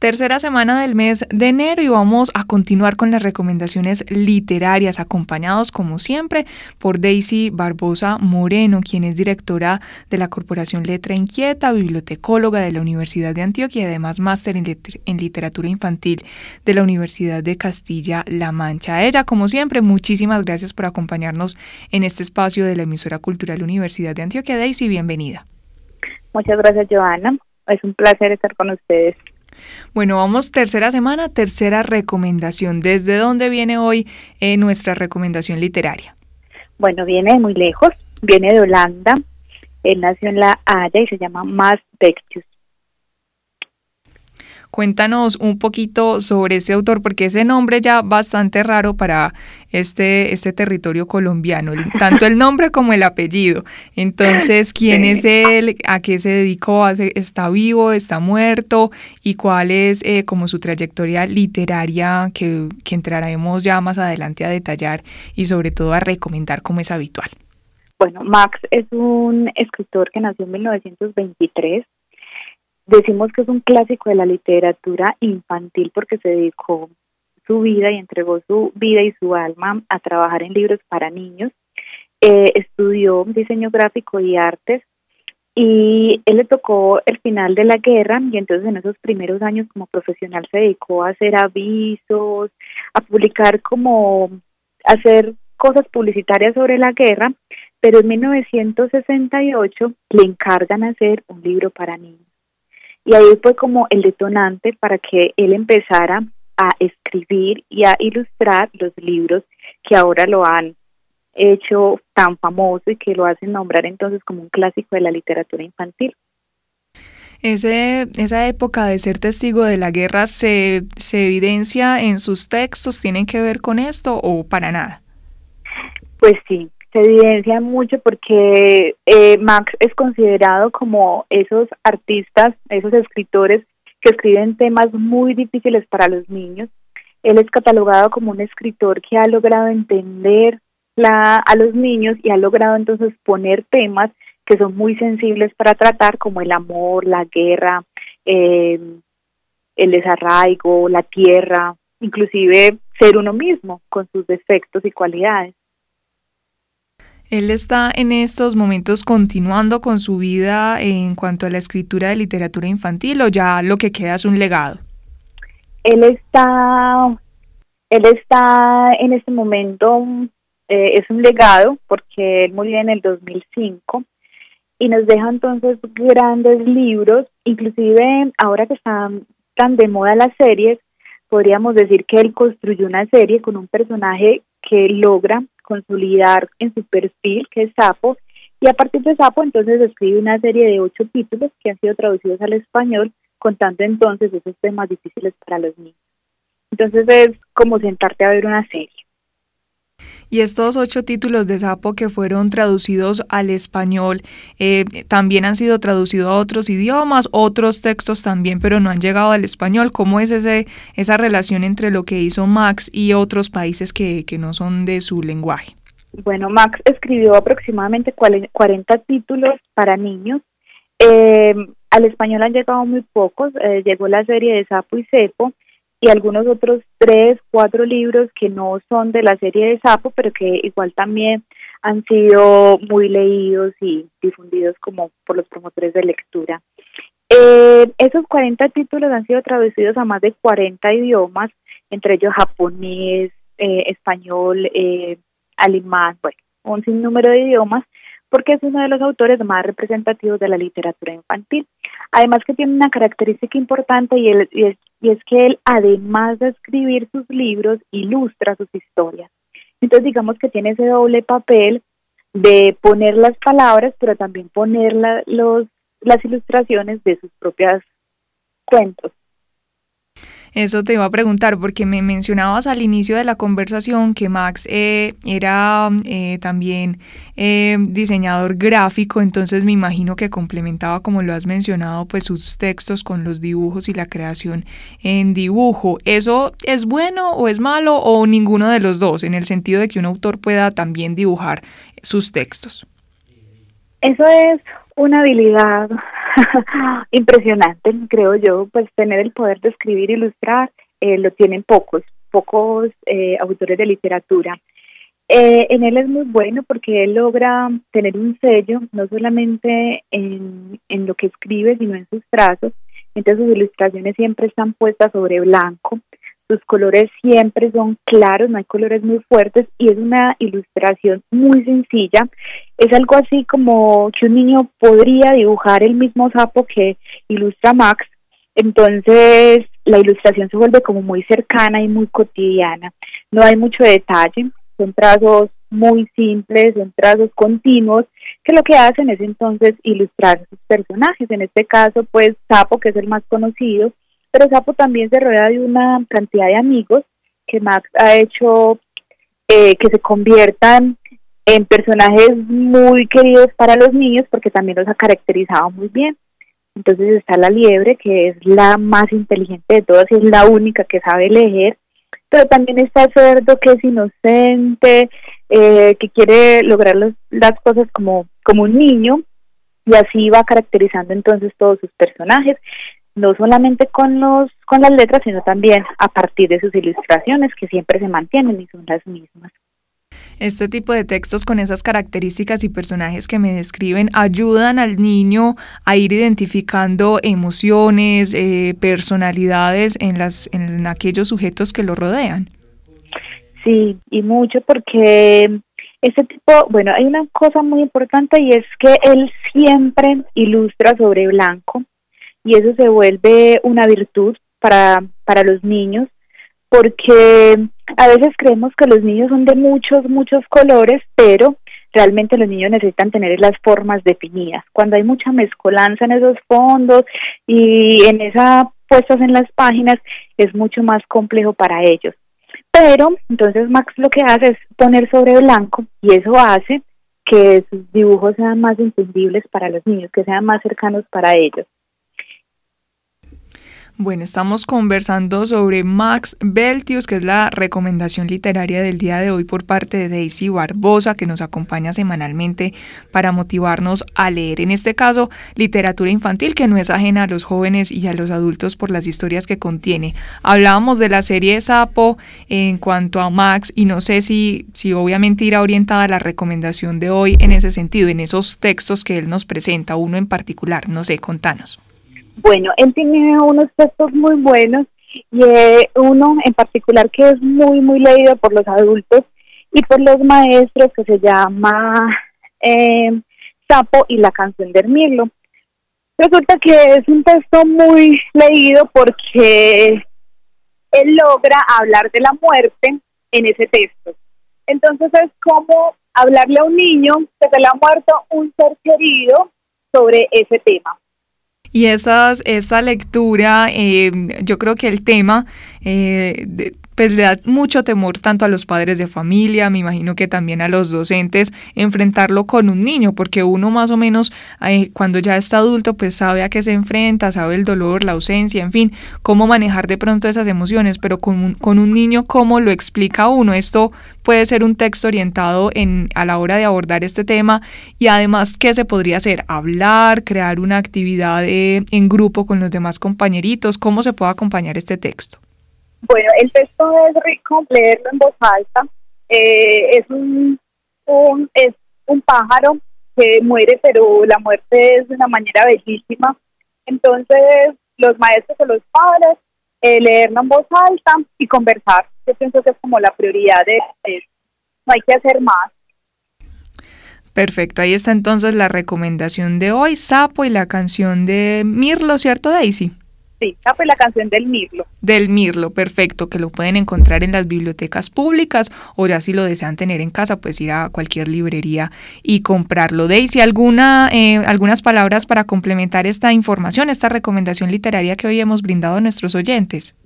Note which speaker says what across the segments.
Speaker 1: Tercera semana del mes de enero y vamos a continuar con las recomendaciones literarias acompañados como siempre por Daisy Barbosa Moreno, quien es directora de la Corporación Letra Inquieta, bibliotecóloga de la Universidad de Antioquia y además máster en, literatura infantil de la Universidad de Castilla-La Mancha. Ella, como siempre, muchísimas gracias por acompañarnos en este espacio de la emisora cultural Universidad de Antioquia. Daisy, bienvenida.
Speaker 2: Muchas gracias, Joana. Es un placer estar con ustedes.
Speaker 1: Bueno, vamos tercera semana, tercera recomendación. ¿Desde dónde viene hoy eh, nuestra recomendación literaria?
Speaker 2: Bueno, viene de muy lejos, viene de Holanda. Él nació en La Haya y se llama Mas Bectius.
Speaker 1: Cuéntanos un poquito sobre ese autor, porque ese nombre ya bastante raro para este, este territorio colombiano, tanto el nombre como el apellido. Entonces, ¿quién es él? ¿A qué se dedicó? ¿Está vivo? ¿Está muerto? ¿Y cuál es eh, como su trayectoria literaria que, que entraremos ya más adelante a detallar y sobre todo a recomendar como es habitual?
Speaker 2: Bueno, Max es un escritor que nació en 1923 Decimos que es un clásico de la literatura infantil porque se dedicó su vida y entregó su vida y su alma a trabajar en libros para niños. Eh, estudió diseño gráfico y artes y él le tocó el final de la guerra y entonces en esos primeros años como profesional se dedicó a hacer avisos, a publicar como, hacer cosas publicitarias sobre la guerra, pero en 1968 le encargan hacer un libro para niños. Y ahí fue como el detonante para que él empezara a escribir y a ilustrar los libros que ahora lo han hecho tan famoso y que lo hacen nombrar entonces como un clásico de la literatura infantil.
Speaker 1: Ese, esa época de ser testigo de la guerra se, se evidencia en sus textos, ¿tienen que ver con esto o para nada?
Speaker 2: Pues sí, se evidencia mucho porque eh, Max es considerado como esos artistas, esos escritores que escriben temas muy difíciles para los niños. Él es catalogado como un escritor que ha logrado entender la, a los niños y ha logrado entonces poner temas que son muy sensibles para tratar, como el amor, la guerra, eh, el desarraigo, la tierra, inclusive ser uno mismo con sus defectos y cualidades.
Speaker 1: Él está en estos momentos continuando con su vida en cuanto a la escritura de literatura infantil o ya lo que queda es un legado.
Speaker 2: Él está, él está en este momento, eh, es un legado porque él murió en el 2005 y nos deja entonces grandes libros, inclusive ahora que están tan de moda las series, podríamos decir que él construyó una serie con un personaje que logra consolidar en su perfil, que es Sapo, y a partir de Sapo entonces escribe una serie de ocho títulos que han sido traducidos al español, contando entonces esos temas difíciles para los niños. Entonces es como sentarte a ver una serie.
Speaker 1: Y estos ocho títulos de Sapo que fueron traducidos al español eh, también han sido traducidos a otros idiomas, otros textos también, pero no han llegado al español. ¿Cómo es ese, esa relación entre lo que hizo Max y otros países que, que no son de su lenguaje?
Speaker 2: Bueno, Max escribió aproximadamente 40 títulos para niños. Eh, al español han llegado muy pocos. Eh, llegó la serie de Sapo y Cepo y algunos otros tres, cuatro libros que no son de la serie de Sapo, pero que igual también han sido muy leídos y difundidos como por los promotores de lectura. Eh, esos 40 títulos han sido traducidos a más de 40 idiomas, entre ellos japonés, eh, español, eh, alemán, bueno, un sinnúmero de idiomas, porque es uno de los autores más representativos de la literatura infantil. Además que tiene una característica importante y, es, y es que él, además de escribir sus libros, ilustra sus historias. Entonces digamos que tiene ese doble papel de poner las palabras, pero también poner los, las ilustraciones de sus propias cuentos.
Speaker 1: Eso te iba a preguntar porque me mencionabas al inicio de la conversación que Max eh, era eh, también eh, diseñador gráfico, entonces me imagino que complementaba, como lo has mencionado, pues sus textos con los dibujos y la creación en dibujo. ¿Eso es bueno o es malo o ninguno de los dos, en el sentido de que un autor pueda también dibujar sus textos?
Speaker 2: Eso es una habilidad impresionante, creo yo, pues tener el poder de escribir, ilustrar, eh, lo tienen pocos, pocos eh, autores de literatura. Eh, en él es muy bueno porque él logra tener un sello, no solamente en, en lo que escribe, sino en sus trazos. Entonces sus ilustraciones siempre están puestas sobre blanco, sus colores siempre son claros, no hay colores muy fuertes y es una ilustración muy sencilla. Es algo así como que un niño podría dibujar el mismo sapo que ilustra Max. Entonces la ilustración se vuelve como muy cercana y muy cotidiana. No hay mucho detalle, son trazos muy simples, son trazos continuos, que lo que hacen es entonces ilustrar sus personajes. En este caso, pues Sapo, que es el más conocido, pero Sapo también se rodea de una cantidad de amigos que Max ha hecho eh, que se conviertan en personajes muy queridos para los niños porque también los ha caracterizado muy bien. Entonces está la liebre, que es la más inteligente de todas y es la única que sabe leer, pero también está el cerdo, que es inocente, eh, que quiere lograr las cosas como, como un niño, y así va caracterizando entonces todos sus personajes no solamente con los con las letras, sino también a partir de sus ilustraciones que siempre se mantienen y son las mismas.
Speaker 1: Este tipo de textos con esas características y personajes que me describen ayudan al niño a ir identificando emociones, eh, personalidades en, las, en aquellos sujetos que lo rodean.
Speaker 2: Sí, y mucho porque este tipo, bueno, hay una cosa muy importante y es que él siempre ilustra sobre blanco y eso se vuelve una virtud para, para los niños porque a veces creemos que los niños son de muchos, muchos colores, pero realmente los niños necesitan tener las formas definidas. Cuando hay mucha mezcolanza en esos fondos y en esas puestas en las páginas, es mucho más complejo para ellos. Pero entonces Max lo que hace es poner sobre blanco y eso hace que sus dibujos sean más entendibles para los niños, que sean más cercanos para ellos.
Speaker 1: Bueno, estamos conversando sobre Max Beltius, que es la recomendación literaria del día de hoy por parte de Daisy Barbosa, que nos acompaña semanalmente para motivarnos a leer, en este caso, literatura infantil, que no es ajena a los jóvenes y a los adultos por las historias que contiene. Hablábamos de la serie Sapo en cuanto a Max y no sé si, si obviamente irá orientada la recomendación de hoy en ese sentido, en esos textos que él nos presenta, uno en particular, no sé, contanos.
Speaker 2: Bueno, él tiene unos textos muy buenos y eh, uno en particular que es muy, muy leído por los adultos y por los maestros que se llama eh, Sapo y la canción de Mirlo. Resulta que es un texto muy leído porque él logra hablar de la muerte en ese texto. Entonces es como hablarle a un niño que se le ha muerto un ser querido sobre ese tema.
Speaker 1: Y esas, esa lectura, eh, yo creo que el tema eh, pues le da mucho temor tanto a los padres de familia, me imagino que también a los docentes, enfrentarlo con un niño, porque uno más o menos eh, cuando ya está adulto pues sabe a qué se enfrenta, sabe el dolor, la ausencia, en fin, cómo manejar de pronto esas emociones, pero con un, con un niño cómo lo explica uno. Esto puede ser un texto orientado en, a la hora de abordar este tema y además qué se podría hacer, hablar, crear una actividad eh, en grupo con los demás compañeritos, cómo se puede acompañar este texto.
Speaker 2: Bueno, el texto es rico, leerlo en voz alta. Eh, es un, es un pájaro que muere, pero la muerte es de una manera bellísima. Entonces, los maestros o los padres, eh, leerlo en voz alta y conversar. Yo pienso que es como la prioridad de. No hay que hacer más.
Speaker 1: Perfecto, ahí está entonces la recomendación de hoy, Sapo y la canción de Mirlo, ¿cierto Daisy?
Speaker 2: Sí, esa fue la canción del Mirlo.
Speaker 1: Del Mirlo, perfecto, que lo pueden encontrar en las bibliotecas públicas o ya si lo desean tener en casa, pues ir a cualquier librería y comprarlo. Daisy, ¿alguna, eh, algunas palabras para complementar esta información, esta recomendación literaria que hoy hemos brindado a nuestros oyentes?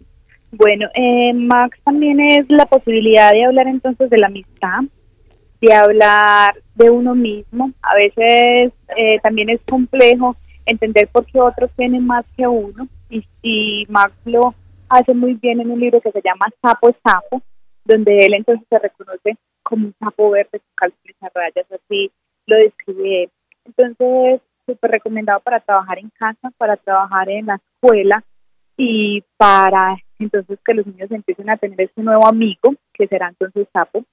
Speaker 2: Bueno, eh, Max también es la posibilidad de hablar entonces de la amistad, de hablar de uno mismo. A veces eh, también es complejo entender por qué otros tienen más que uno y, Max lo hace muy bien en un libro que se llama Sapo es Sapo, donde él entonces se reconoce como un sapo verde con calzones a rayas, así lo describe él. Entonces, súper recomendado para trabajar en casa, para trabajar en la escuela y para entonces que los niños empiecen a tener ese nuevo amigo que será entonces sapo.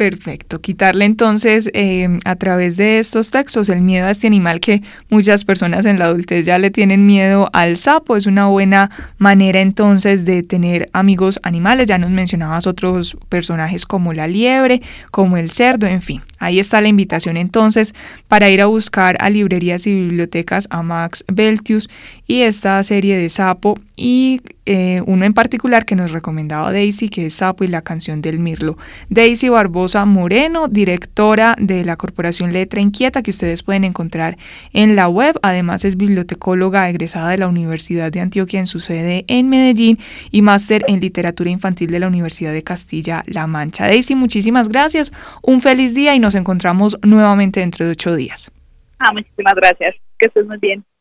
Speaker 1: Perfecto, quitarle entonces eh, a través de estos textos el miedo a este animal que muchas personas en la adultez ya le tienen miedo al sapo, es una buena manera entonces de tener amigos animales, ya nos mencionabas otros personajes como la liebre, como el cerdo, en fin, ahí está la invitación entonces para ir a buscar a librerías y bibliotecas a Max Beltius y esta serie de sapo y eh, uno en particular que nos recomendaba Daisy, que es Sapo y la canción del Mirlo. Daisy Barbosa Moreno, directora de la Corporación Letra Inquieta, que ustedes pueden encontrar en la web. Además es bibliotecóloga egresada de la Universidad de Antioquia en su sede en Medellín y máster en literatura infantil de la Universidad de Castilla-La Mancha. Daisy, muchísimas gracias. Un feliz día y nos encontramos nuevamente dentro de ocho días.
Speaker 2: Ah, muchísimas gracias. Que estés muy bien.